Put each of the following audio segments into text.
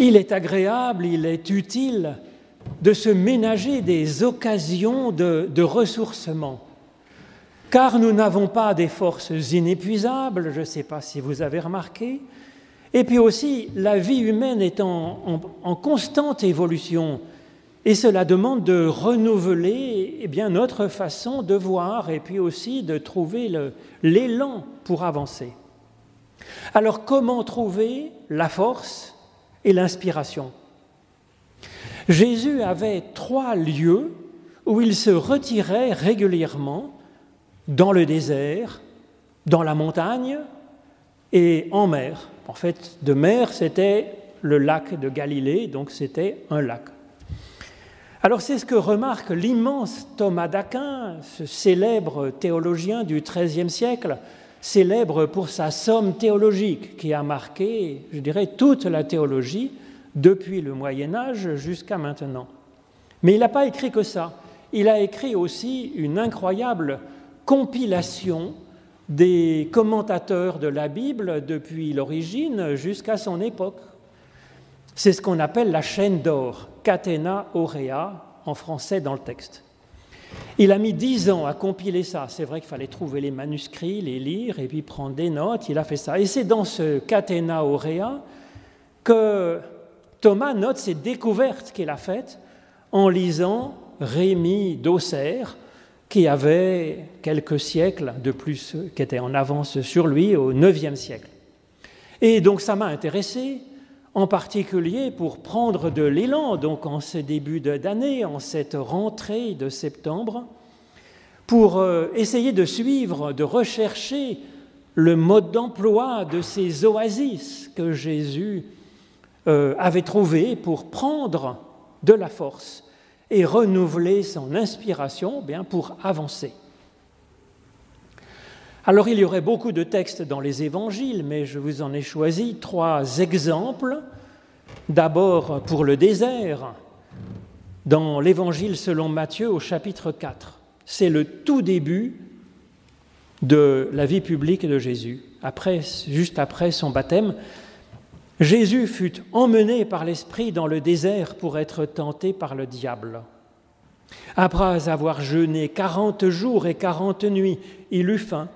il est agréable, il est utile de se ménager des occasions de, ressourcement. Car nous n'avons pas des forces inépuisables, je ne sais pas si vous avez remarqué, et puis aussi la vie humaine est en, en, constante évolution, et cela demande de renouveler eh bien, notre façon de voir, et puis aussi de trouver l'élan pour avancer. Alors comment trouver la force? Et l'inspiration Jésus avait trois lieux où il se retirait régulièrement, dans le désert, dans la montagne et en mer. En fait, de mer, c'était le lac de Galilée, donc c'était un lac. Alors c'est ce que remarque l'immense Thomas d'Aquin, ce célèbre théologien du XIIIe siècle, célèbre pour sa somme théologique qui a marqué, je dirais, toute la théologie depuis le Moyen Âge jusqu'à maintenant. Mais il n'a pas écrit que ça. Il a écrit aussi une incroyable compilation des commentateurs de la Bible depuis l'origine jusqu'à son époque. C'est ce qu'on appelle la chaîne d'or, catena aurea, en français dans le texte. Il a mis dix ans à compiler ça. C'est vrai qu'il fallait trouver les manuscrits, les lire et puis prendre des notes. Il a fait ça. Et c'est dans ce Catena Aurea que Thomas note ces découvertes qu'il a faites en lisant Rémi d'Auxerre, qui avait quelques siècles de plus, qui était en avance sur lui au IXe siècle. Et donc ça m'a intéressé en particulier pour prendre de l'élan, donc en ce début d'année, en cette rentrée de septembre, pour euh, essayer de suivre, de rechercher le mode d'emploi de ces oasis que Jésus euh, avait trouvé pour prendre de la force et renouveler son inspiration bien pour avancer. Alors il y aurait beaucoup de textes dans les évangiles, mais je vous en ai choisi trois exemples. D'abord pour le désert, dans l'évangile selon Matthieu au chapitre 4. C'est le tout début de la vie publique de Jésus. Après, juste après son baptême, Jésus fut emmené par l'Esprit dans le désert pour être tenté par le diable. Après avoir jeûné quarante jours et quarante nuits, il eut faim.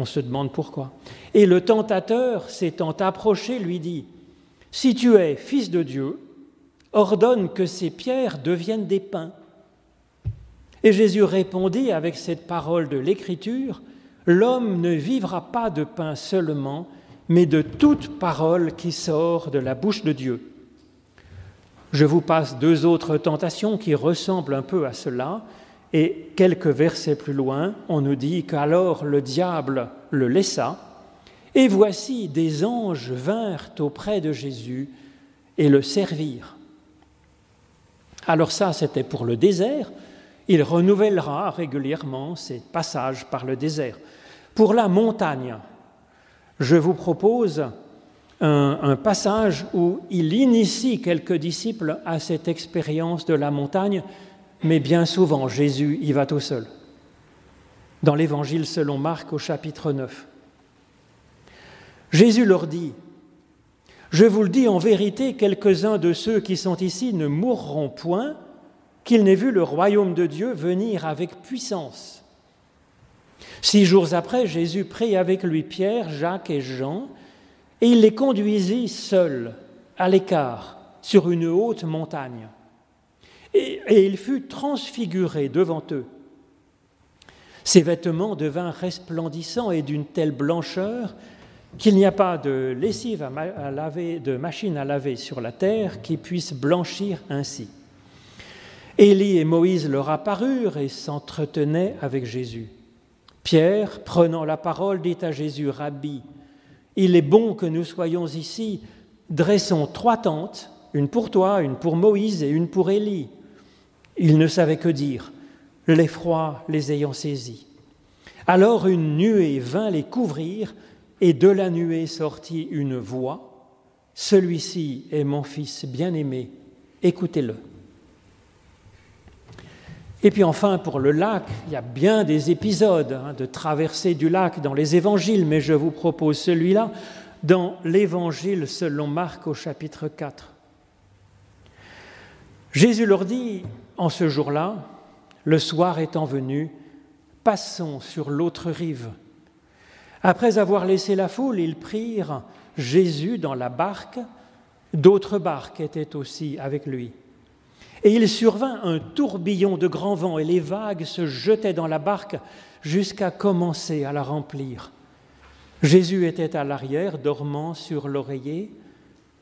On se demande pourquoi. Et le tentateur, s'étant approché, lui dit, Si tu es fils de Dieu, ordonne que ces pierres deviennent des pains. Et Jésus répondit avec cette parole de l'Écriture, L'homme ne vivra pas de pain seulement, mais de toute parole qui sort de la bouche de Dieu. Je vous passe deux autres tentations qui ressemblent un peu à cela. Et quelques versets plus loin, on nous dit qu'alors le diable le laissa, et voici des anges vinrent auprès de Jésus et le servirent. Alors ça, c'était pour le désert. Il renouvellera régulièrement ces passages par le désert. Pour la montagne, je vous propose un, un, passage où il initie quelques disciples à cette expérience de la montagne mais bien souvent Jésus y va tout seul. Dans l'Évangile selon Marc au chapitre 9. Jésus leur dit, Je vous le dis en vérité, quelques-uns de ceux qui sont ici ne mourront point qu'ils n'aient vu le royaume de Dieu venir avec puissance. Six jours après, Jésus prit avec lui Pierre, Jacques et Jean, et il les conduisit seuls, à l'écart, sur une haute montagne. Et, il fut transfiguré devant eux. Ses vêtements devinrent resplendissants et d'une telle blancheur qu'il n'y a pas de lessive à, laver, de machine à laver sur la terre qui puisse blanchir ainsi. Élie et Moïse leur apparurent et s'entretenaient avec Jésus. Pierre, prenant la parole, dit à Jésus, Rabbi, il est bon que nous soyons ici, dressons trois tentes, une pour toi, une pour Moïse et une pour Élie. Ils ne savaient que dire, l'effroi les ayant saisis. Alors une nuée vint les couvrir, et de la nuée sortit une voix, Celui-ci est mon Fils bien-aimé, écoutez-le. Et puis enfin, pour le lac, il y a bien des épisodes hein, de traversée du lac dans les évangiles, mais je vous propose celui-là, dans l'Évangile selon Marc au chapitre 4. Jésus leur dit, en ce jour-là, le soir étant venu, passons sur l'autre rive. Après avoir laissé la foule, ils prirent Jésus dans la barque, d'autres barques étaient aussi avec lui. Et il survint un tourbillon de grand vent, et les vagues se jetaient dans la barque jusqu'à commencer à la remplir. Jésus était à l'arrière, dormant sur l'oreiller.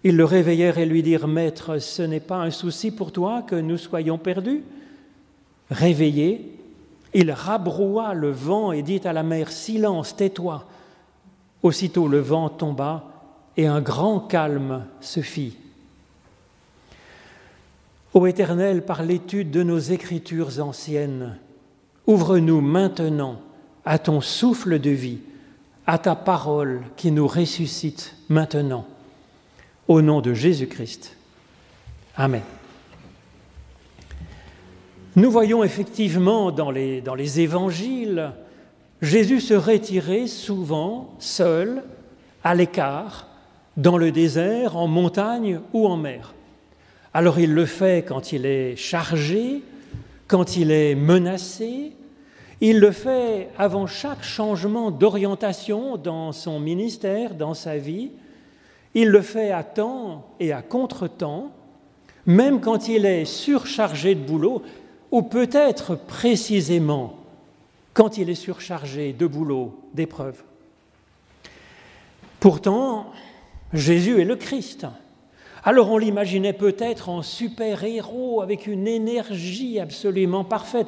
Ils le réveillèrent et lui dirent, Maître, ce n'est pas un souci pour toi que nous soyons perdus Réveillé, il rabroua le vent et dit à la mer, Silence, tais-toi. Aussitôt le vent tomba et un grand calme se fit. Ô Éternel, par l'étude de nos écritures anciennes, ouvre-nous maintenant à ton souffle de vie, à ta parole qui nous ressuscite maintenant. Au nom de Jésus-Christ. Amen. Nous voyons effectivement dans les, évangiles Jésus se retirait souvent seul, à l'écart, dans le désert, en montagne ou en mer. Alors il le fait quand il est chargé, quand il est menacé, il le fait avant chaque changement d'orientation dans son ministère, dans sa vie, il le fait à temps et à contre-temps, même quand il est surchargé de boulot, ou peut-être précisément quand il est surchargé de boulot, d'épreuves. Pourtant, Jésus est le Christ. Alors on l'imaginait peut-être en super-héros avec une énergie absolument parfaite,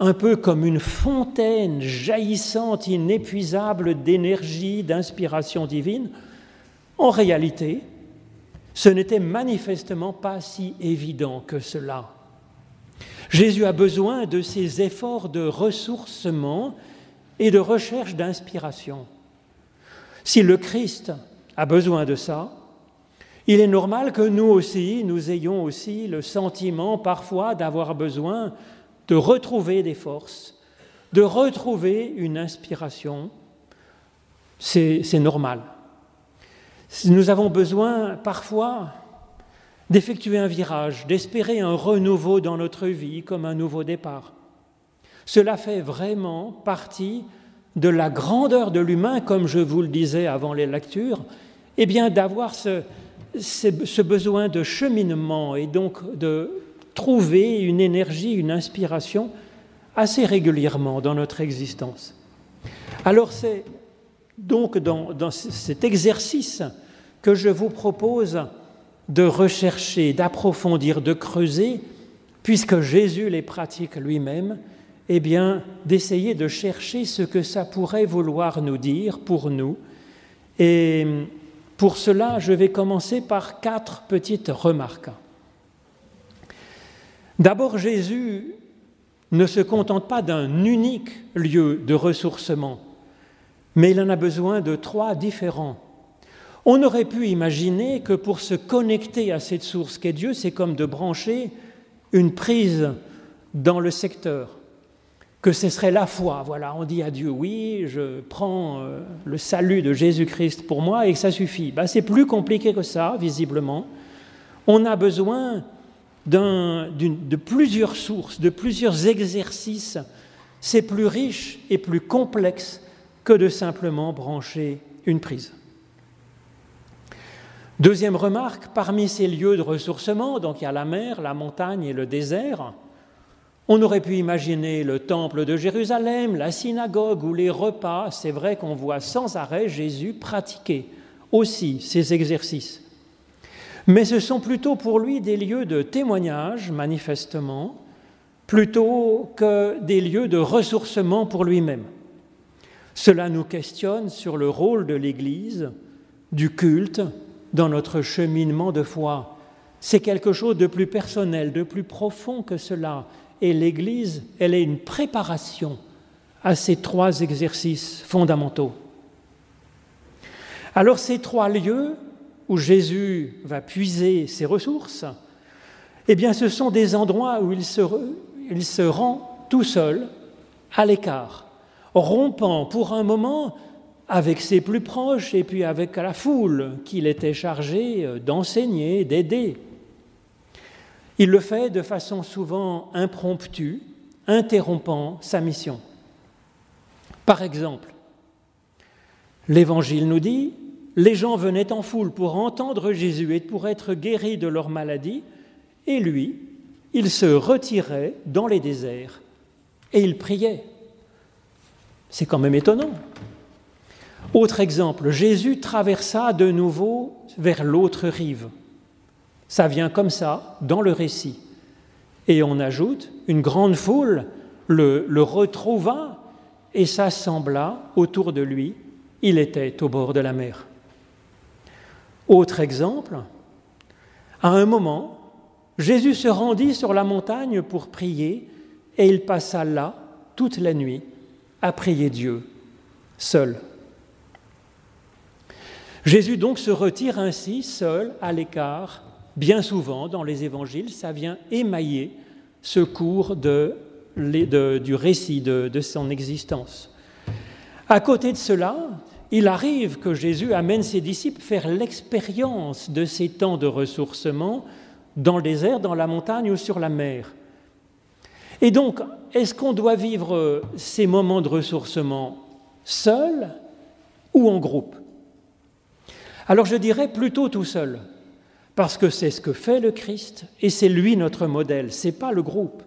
un peu comme une fontaine jaillissante, inépuisable d'énergie, d'inspiration divine. En réalité, ce n'était manifestement pas si évident que cela. Jésus a besoin de ces efforts de ressourcement et de recherche d'inspiration. Si le Christ a besoin de ça, il est normal que nous aussi, nous ayons aussi le sentiment parfois d'avoir besoin de retrouver des forces, de retrouver une inspiration. C'est normal. Nous avons besoin parfois d'effectuer un virage, d'espérer un renouveau dans notre vie comme un nouveau départ. Cela fait vraiment partie de la grandeur de l'humain, comme je vous le disais avant les lectures, eh bien d'avoir ce, ce, besoin de cheminement et donc de trouver une énergie, une inspiration assez régulièrement dans notre existence. Alors c'est donc dans, cet exercice que je vous propose de rechercher, d'approfondir, de creuser, puisque Jésus les pratique lui-même, eh bien, d'essayer de chercher ce que ça pourrait vouloir nous dire pour nous. Et pour cela, je vais commencer par quatre petites remarques. D'abord, Jésus ne se contente pas d'un unique lieu de ressourcement, mais il en a besoin de trois différents on aurait pu imaginer que pour se connecter à cette source qu'est Dieu, c'est comme de brancher une prise dans le secteur, que ce serait la foi. Voilà, on dit à Dieu, oui, je prends euh, le salut de Jésus-Christ pour moi et ça suffit. Ben, c'est plus compliqué que ça, visiblement. On a besoin de plusieurs sources, de plusieurs exercices. C'est plus riche et plus complexe que de simplement brancher une prise. Deuxième remarque, parmi ces lieux de ressourcement, donc il y a la mer, la montagne et le désert, on aurait pu imaginer le temple de Jérusalem, la synagogue ou les repas. C'est vrai qu'on voit sans arrêt Jésus pratiquer aussi ces exercices. Mais ce sont plutôt pour lui des lieux de témoignage, manifestement, plutôt que des lieux de ressourcement pour lui-même. Cela nous questionne sur le rôle de l'Église, du culte, dans notre cheminement de foi. C'est quelque chose de plus personnel, de plus profond que cela. Et l'Église, elle est une préparation à ces trois exercices fondamentaux. Alors ces trois lieux où Jésus va puiser ses ressources, eh bien ce sont des endroits où il se, il se rend tout seul, à l'écart, rompant pour un moment avec ses plus proches et puis avec la foule qu'il était chargé euh, d'enseigner, d'aider. Il le fait de façon souvent impromptue, interrompant sa mission. Par exemple, l'Évangile nous dit, les gens venaient en foule pour entendre Jésus et pour être guéris de leur maladie, et lui, il se retirait dans les déserts et il priait. C'est quand même étonnant. Autre exemple, Jésus traversa de nouveau vers l'autre rive. Ça vient comme ça dans le récit. Et on ajoute, une grande foule le, retrouva et s'assembla autour de lui. Il était au bord de la mer. Autre exemple, à un moment, Jésus se rendit sur la montagne pour prier et il passa là toute la nuit à prier Dieu, seul. Jésus donc se retire ainsi, seul, à l'écart, bien souvent dans les évangiles, ça vient émailler ce cours du récit de, de son existence. À côté de cela, il arrive que Jésus amène ses disciples faire l'expérience de ces temps de ressourcement dans le désert, dans la montagne ou sur la mer. Et donc, est-ce qu'on doit vivre ces moments de ressourcement seul ou en groupe? Alors je dirais plutôt tout seul, parce que c'est ce que fait le Christ et c'est lui notre modèle, ce n'est pas le groupe.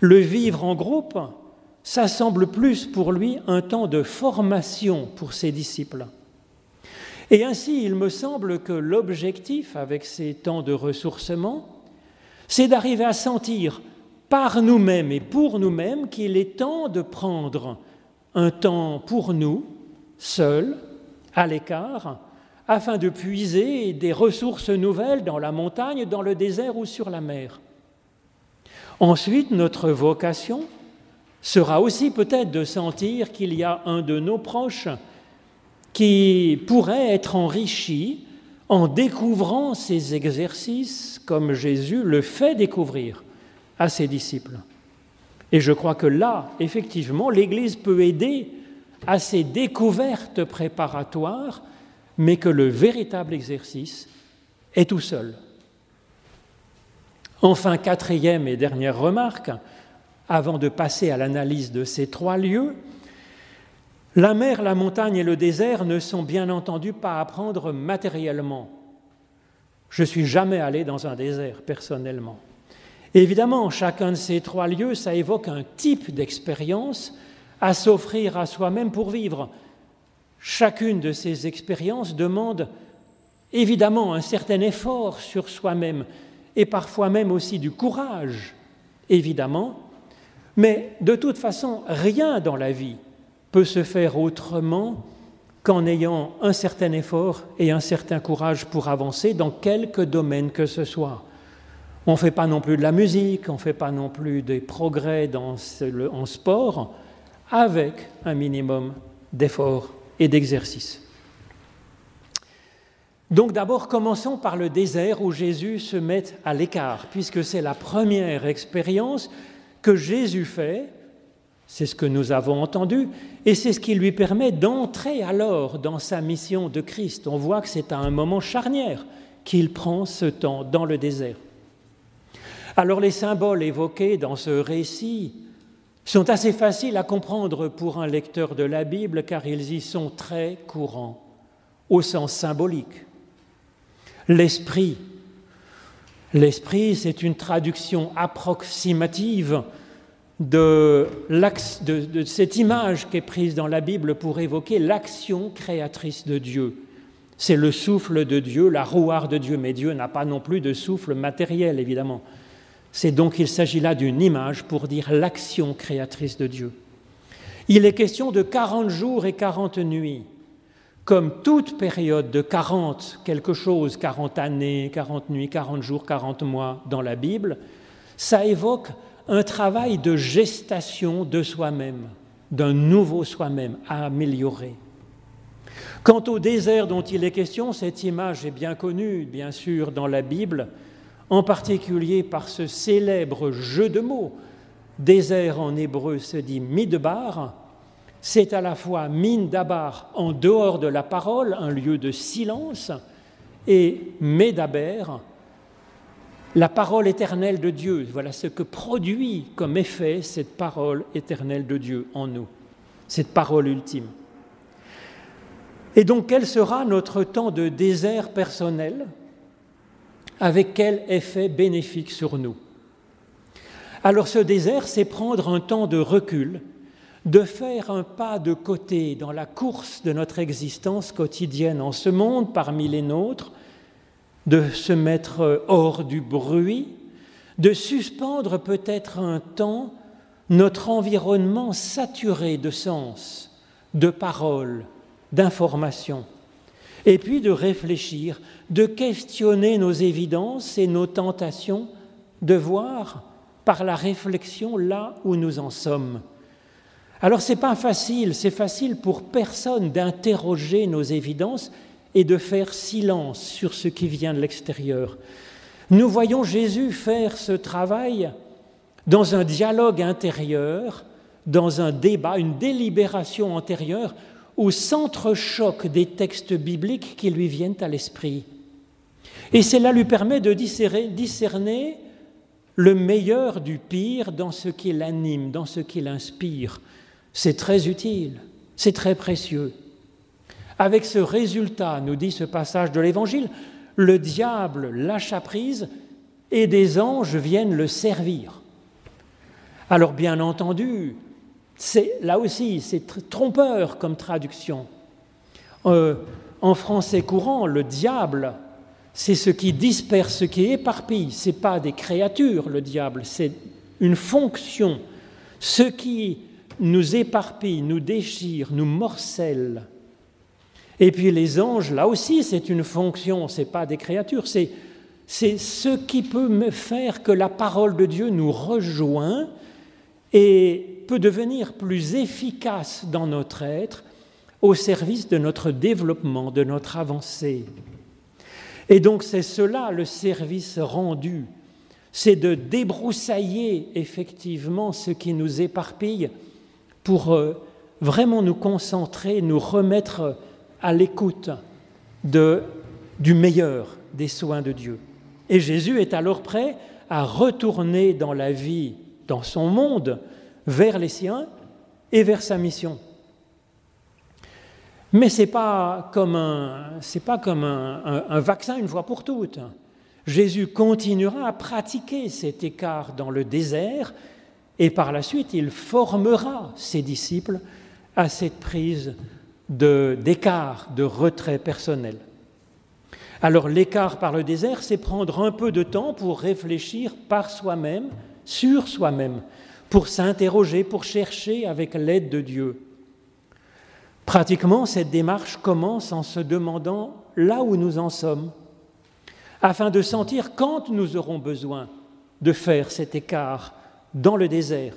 Le vivre en groupe, ça semble plus pour lui un temps de formation pour ses disciples. Et ainsi, il me semble que l'objectif avec ces temps de ressourcement, c'est d'arriver à sentir par nous-mêmes et pour nous-mêmes qu'il est temps de prendre un temps pour nous, seuls, à l'écart, afin de puiser des ressources nouvelles dans la montagne, dans le désert ou sur la mer. Ensuite, notre vocation sera aussi peut-être de sentir qu'il y a un de nos proches qui pourrait être enrichi en découvrant ces exercices comme Jésus le fait découvrir à ses disciples. Et je crois que là, effectivement, l'Église peut aider à ces découvertes préparatoires, mais que le véritable exercice est tout seul. Enfin, quatrième et dernière remarque, avant de passer à l'analyse de ces trois lieux, la mer, la montagne et le désert ne sont bien entendu pas à prendre matériellement. Je suis jamais allé dans un désert personnellement. Évidemment, chacun de ces trois lieux, ça évoque un type d'expérience à s'offrir à soi-même pour vivre. Chacune de ces expériences demande évidemment un certain effort sur soi-même et parfois même aussi du courage, évidemment, mais de toute façon, rien dans la vie peut se faire autrement qu'en ayant un certain effort et un certain courage pour avancer dans quelque domaine que ce soit. On ne fait pas non plus de la musique, on ne fait pas non plus des progrès en sport avec un minimum d'effort et d'exercice. Donc d'abord, commençons par le désert où Jésus se met à l'écart, puisque c'est la première expérience que Jésus fait, c'est ce que nous avons entendu, et c'est ce qui lui permet d'entrer alors dans sa mission de Christ. On voit que c'est à un moment charnière qu'il prend ce temps dans le désert. Alors les symboles évoqués dans ce récit sont assez faciles à comprendre pour un lecteur de la Bible car ils y sont très courants, au sens symbolique. L'esprit. L'esprit, c'est une traduction approximative de, de, cette image qui est prise dans la Bible pour évoquer l'action créatrice de Dieu. C'est le souffle de Dieu, la rouarde de Dieu, mais Dieu n'a pas non plus de souffle matériel, évidemment. C'est donc, il s'agit là d'une image pour dire l'action créatrice de Dieu. Il est question de 40 jours et 40 nuits. Comme toute période de 40 quelque chose, 40 années, 40 nuits, 40 jours, 40 mois dans la Bible, ça évoque un travail de gestation de soi-même, d'un nouveau soi-même à améliorer. Quant au désert dont il est question, cette image est bien connue, bien sûr, dans la Bible en particulier par ce célèbre jeu de mots. Désert en hébreu se dit midbar, c'est à la fois mine d'Abar en dehors de la parole, un lieu de silence, et Médaber, la parole éternelle de Dieu. Voilà ce que produit comme effet cette parole éternelle de Dieu en nous, cette parole ultime. Et donc, quel sera notre temps de désert personnel? Avec quel effet bénéfique sur nous. Alors, ce désert, c'est prendre un temps de recul, de faire un pas de côté dans la course de notre existence quotidienne en ce monde parmi les nôtres, de se mettre hors du bruit, de suspendre peut-être un temps notre environnement saturé de sens, de paroles, d'informations, et puis de réfléchir, de questionner nos évidences et nos tentations, de voir par la réflexion là où nous en sommes. Alors c'est pas facile, c'est facile pour personne d'interroger nos évidences et de faire silence sur ce qui vient de l'extérieur. Nous voyons Jésus faire ce travail dans un dialogue intérieur, dans un débat, une délibération antérieure, où s'entrechoquent des textes bibliques qui lui viennent à l'esprit. Et cela lui permet de discerner le meilleur du pire dans ce qui l'anime, dans ce qui l'inspire. C'est très utile, c'est très précieux. Avec ce résultat, nous dit ce passage de l'Évangile, le diable lâcha prise et des anges viennent le servir. Alors bien entendu, là aussi, c'est trompeur comme traduction. Euh, en français courant, le diable, c'est ce qui disperse, ce qui éparpille. Ce n'est pas des créatures, le diable, c'est une fonction. Ce qui nous éparpille, nous déchire, nous morcelle, et puis les anges, là aussi, c'est une fonction, ce n'est pas des créatures, c'est, ce qui peut me faire que la parole de Dieu nous rejoint et peut devenir plus efficace dans notre être au service de notre développement, de notre avancée. Et donc c'est cela le service rendu, c'est de débroussailler effectivement ce qui nous éparpille pour euh, vraiment nous concentrer, nous remettre à l'écoute du meilleur des soins de Dieu. Et Jésus est alors prêt à retourner dans la vie, dans son monde, vers les siens et vers sa mission. Mais ce n'est pas comme, un, pas comme un, vaccin une fois pour toutes. Jésus continuera à pratiquer cet écart dans le désert et par la suite il formera ses disciples à cette prise d'écart, de, retrait personnel. Alors l'écart par le désert, c'est prendre un peu de temps pour réfléchir par soi-même, sur soi-même, pour s'interroger, pour chercher avec l'aide de Dieu. Pratiquement, cette démarche commence en se demandant là où nous en sommes, afin de sentir quand nous aurons besoin de faire cet écart dans le désert,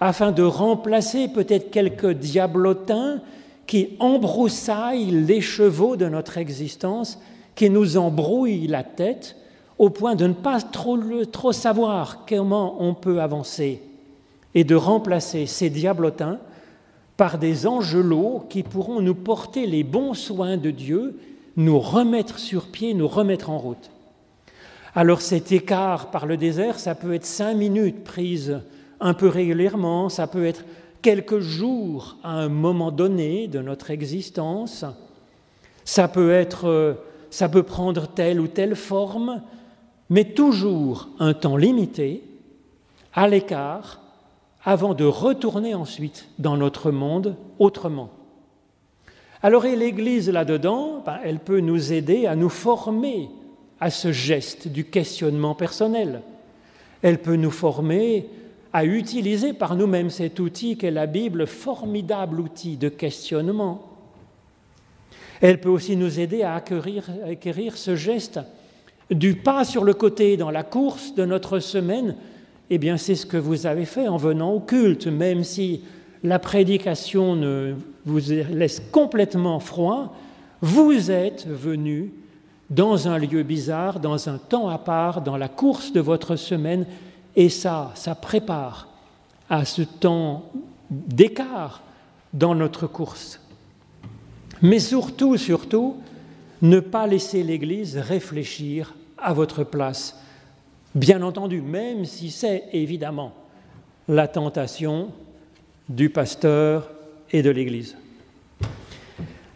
afin de remplacer peut-être quelques diablotins qui embroussaille les chevaux de notre existence, qui nous embrouille la tête au point de ne pas trop, savoir comment on peut avancer et de remplacer ces diablotins par des angelots qui pourront nous porter les bons soins de Dieu, nous remettre sur pied, nous remettre en route. Alors cet écart par le désert, ça peut être cinq minutes prises un peu régulièrement, ça peut être quelques jours à un moment donné de notre existence. Ça peut être, ça peut prendre telle ou telle forme, mais toujours un temps limité, à l'écart, avant de retourner ensuite dans notre monde autrement. Alors, et l'Église là-dedans, ben, elle peut nous aider à nous former à ce geste du questionnement personnel. Elle peut nous former à utiliser par nous-mêmes cet outil qu'est la Bible, formidable outil de questionnement. Elle peut aussi nous aider à acquérir, acquérir ce geste du pas sur le côté dans la course de notre semaine. Eh bien, c'est ce que vous avez fait en venant au culte, même si la prédication ne vous laisse complètement froid, vous êtes venu dans un lieu bizarre, dans un temps à part, dans la course de votre semaine, et ça, ça prépare à ce temps d'écart dans notre course. Mais surtout, surtout, ne pas laisser l'Église réfléchir à votre place. Bien entendu, même si c'est évidemment la tentation du pasteur et de l'Église.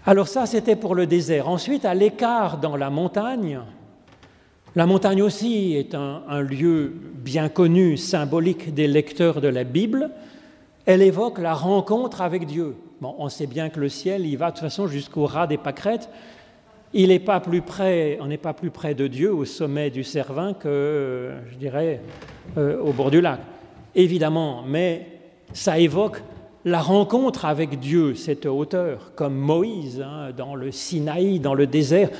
Alors ça, c'était pour le désert. Ensuite, à l'écart dans la montagne, la montagne aussi est un, lieu bien connu, symbolique des lecteurs de la Bible. Elle évoque la rencontre avec Dieu. Bon, on sait bien que le ciel, il va de toute façon jusqu'au ras des pâquerettes. Il n'est pas plus près, on n'est pas plus près de Dieu au sommet du Cervin que, je dirais, euh, au bord du lac. Évidemment, mais ça évoque la rencontre avec Dieu, cette hauteur, comme Moïse hein, dans le Sinaï, dans le désert.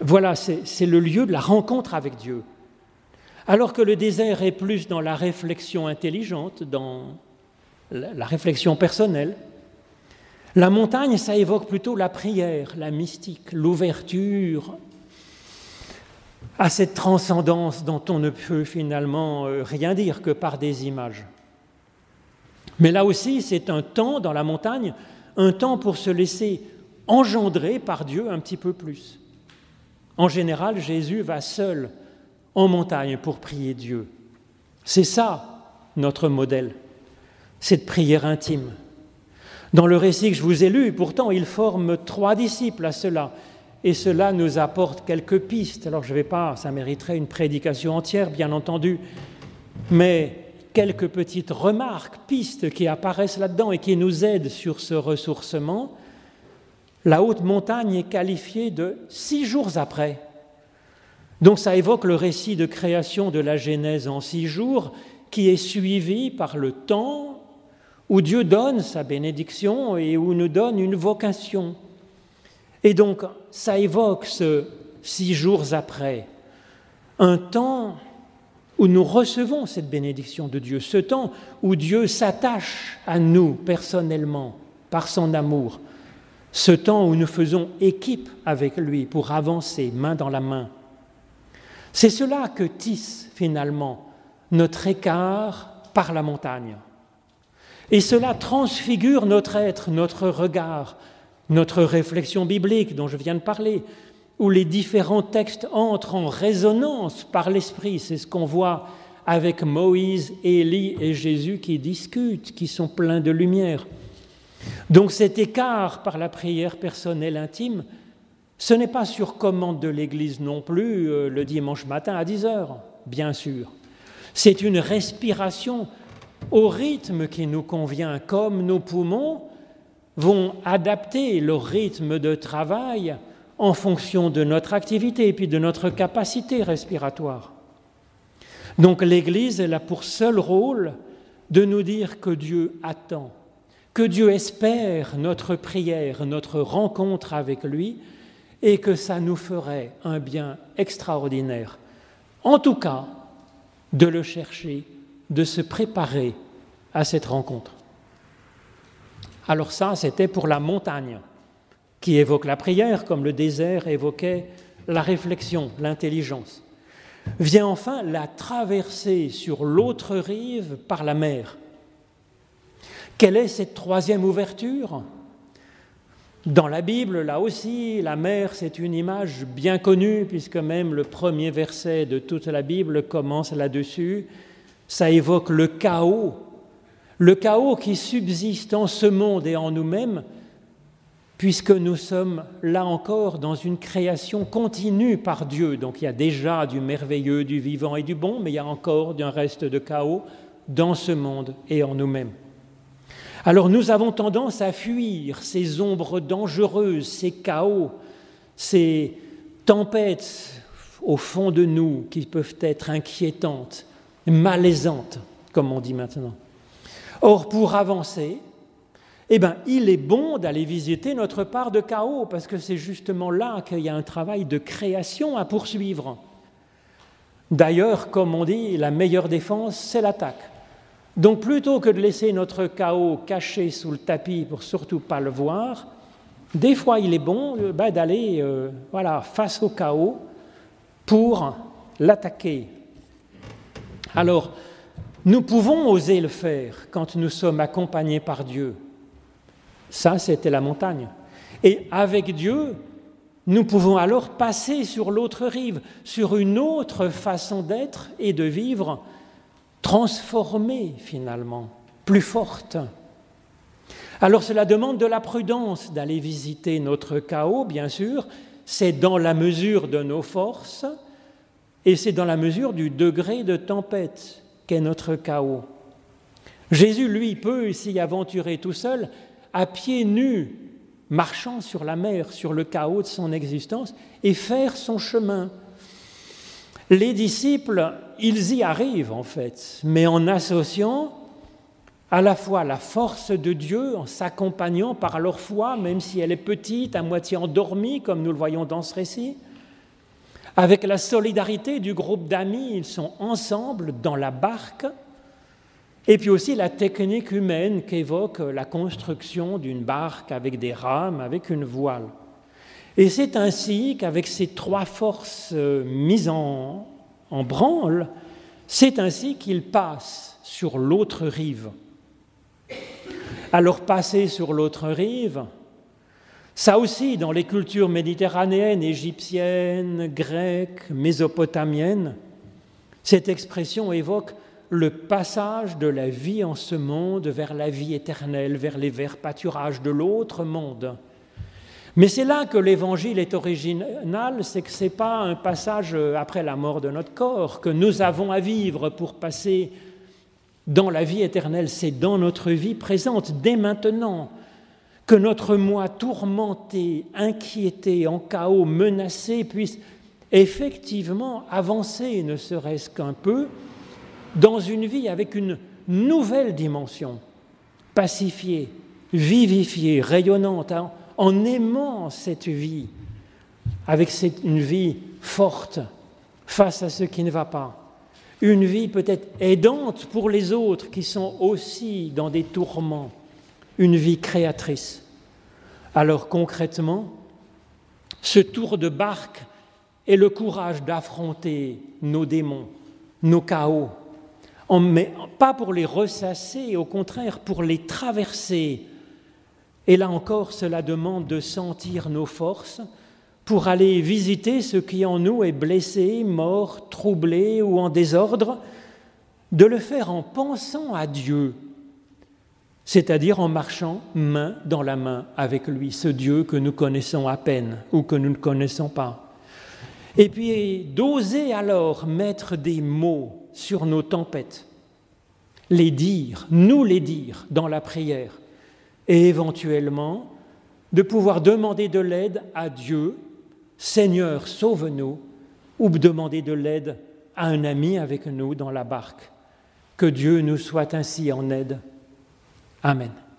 Voilà, c'est le lieu de la rencontre avec Dieu. Alors que le désert est plus dans la réflexion intelligente, dans la réflexion personnelle, la montagne, ça évoque plutôt la prière, la mystique, l'ouverture à cette transcendance dont on ne peut finalement euh, rien dire que par des images. Mais là aussi, c'est un temps dans la montagne, un temps pour se laisser engendrer par Dieu un petit peu plus. En général, Jésus va seul en montagne pour prier Dieu. C'est ça notre modèle, cette prière intime. Dans le récit que je vous ai lu, pourtant, il forme trois disciples à cela. Et cela nous apporte quelques pistes. Alors je ne vais pas, ça mériterait une prédication entière, bien entendu, mais quelques petites remarques, pistes qui apparaissent là-dedans et qui nous aident sur ce ressourcement. La haute montagne est qualifiée de six jours après. Donc ça évoque le récit de création de la Genèse en six jours, qui est suivi par le temps où Dieu donne sa bénédiction et où nous donne une vocation. Et donc, ça évoque ce six jours après, un temps où nous recevons cette bénédiction de Dieu, ce temps où Dieu s'attache à nous personnellement par son amour, ce temps où nous faisons équipe avec lui pour avancer main dans la main. C'est cela que tisse finalement notre écart par la montagne. Et cela transfigure notre être, notre regard, notre réflexion biblique dont je viens de parler, où les différents textes entrent en résonance par l'Esprit. C'est ce qu'on voit avec Moïse, Élie et Jésus qui discutent, qui sont pleins de lumière. Donc cet écart par la prière personnelle intime, ce n'est pas sur commande de l'Église non plus euh, le dimanche matin à 10 heures, bien sûr. C'est une respiration au rythme qui nous convient, comme nos poumons vont adapter leur rythme de travail en fonction de notre activité et puis de notre capacité respiratoire. Donc l'Église, elle a pour seul rôle de nous dire que Dieu attend, que Dieu espère notre prière, notre rencontre avec lui, et que ça nous ferait un bien extraordinaire. En tout cas, de le chercher de se préparer à cette rencontre. Alors ça, c'était pour la montagne, qui évoque la prière, comme le désert évoquait la réflexion, l'intelligence. Vient enfin la traversée sur l'autre rive par la mer. Quelle est cette troisième ouverture? Dans la Bible, là aussi, la mer, c'est une image bien connue, puisque même le premier verset de toute la Bible commence là-dessus ça évoque le chaos, le chaos qui subsiste en ce monde et en nous-mêmes, puisque nous sommes là encore dans une création continue par Dieu. Donc il y a déjà du merveilleux, du vivant et du bon, mais il y a encore un reste de chaos dans ce monde et en nous-mêmes. Alors nous avons tendance à fuir ces ombres dangereuses, ces chaos, ces tempêtes au fond de nous qui peuvent être inquiétantes malaisante, comme on dit maintenant. Or, pour avancer, eh bien, il est bon d'aller visiter notre part de chaos, parce que c'est justement là qu'il y a un travail de création à poursuivre. D'ailleurs, comme on dit, la meilleure défense, c'est l'attaque. Donc plutôt que de laisser notre chaos caché sous le tapis pour surtout pas le voir, des fois il est bon euh, bah, d'aller euh, voilà, face au chaos pour l'attaquer, alors, nous pouvons oser le faire quand nous sommes accompagnés par Dieu. Ça, c'était la montagne. Et avec Dieu, nous pouvons alors passer sur l'autre rive, sur une autre façon d'être et de vivre, transformée finalement, plus forte. Alors cela demande de la prudence d'aller visiter notre chaos, bien sûr, c'est dans la mesure de nos forces et c'est dans la mesure du degré de tempête qu'est notre chaos. Jésus, lui, peut s'y aventurer tout seul, à pieds nus, marchant sur la mer, sur le chaos de son existence, et faire son chemin. Les disciples, ils y arrivent en fait, mais en associant à la fois la force de Dieu, en s'accompagnant par leur foi, même si elle est petite, à moitié endormie, comme nous le voyons dans ce récit, avec la solidarité du groupe d'amis, ils sont ensemble dans la barque, et puis aussi la technique humaine qu'évoque la construction d'une barque avec des rames, avec une voile. Et c'est ainsi qu'avec ces trois forces euh, mises en, en branle, c'est ainsi qu'ils passent sur l'autre rive. Alors passer sur l'autre rive, ça aussi, dans les cultures méditerranéennes, égyptiennes, grecques, mésopotamiennes, cette expression évoque le passage de la vie en ce monde vers la vie éternelle, vers les verts pâturages de l'autre monde. Mais c'est là que l'évangile est original, c'est que ce n'est pas un passage après la mort de notre corps que nous avons à vivre pour passer dans la vie éternelle, c'est dans notre vie présente, dès maintenant, que notre moi tourmenté, inquiété, en chaos, menacé, puisse effectivement avancer, ne serait-ce qu'un peu, dans une vie avec une nouvelle dimension, pacifiée, vivifiée, rayonnante, en aimant cette vie, avec une vie forte face à ce qui ne va pas, une vie peut-être aidante pour les autres qui sont aussi dans des tourments, une vie créatrice. Alors concrètement, ce tour de barque est le courage d'affronter nos démons, nos chaos, mais pas pour les ressasser, au contraire pour les traverser. Et là encore, cela demande de sentir nos forces pour aller visiter ce qui en nous est blessé, mort, troublé ou en désordre, de le faire en pensant à Dieu, c'est-à-dire en marchant main dans la main avec lui, ce Dieu que nous connaissons à peine ou que nous ne connaissons pas. Et puis d'oser alors mettre des mots sur nos tempêtes, les dire, nous les dire dans la prière, et éventuellement de pouvoir demander de l'aide à Dieu Seigneur, sauve-nous, ou demander de l'aide à un ami avec nous dans la barque. Que Dieu nous soit ainsi en aide. Amen.